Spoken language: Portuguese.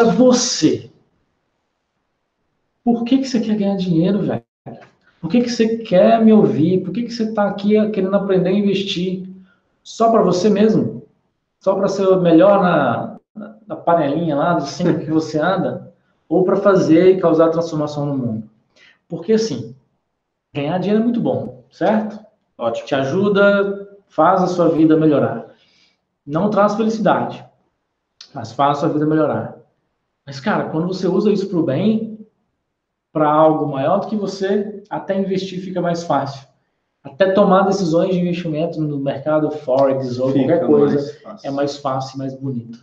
Agora, você. Por que, que você quer ganhar dinheiro, velho? Por que, que você quer me ouvir? Por que, que você está aqui querendo aprender a investir? Só para você mesmo? Só para ser melhor na, na, na panelinha lá do cinco que você anda? Ou para fazer e causar transformação no mundo? Porque assim, ganhar dinheiro é muito bom, certo? Ótimo. Te ajuda, faz a sua vida melhorar. Não traz felicidade, mas faz a sua vida melhorar. Mas, cara, quando você usa isso para o bem, para algo maior do que você, até investir fica mais fácil. Até tomar decisões de investimento no mercado Forex ou fica qualquer coisa mais é mais fácil e mais bonito.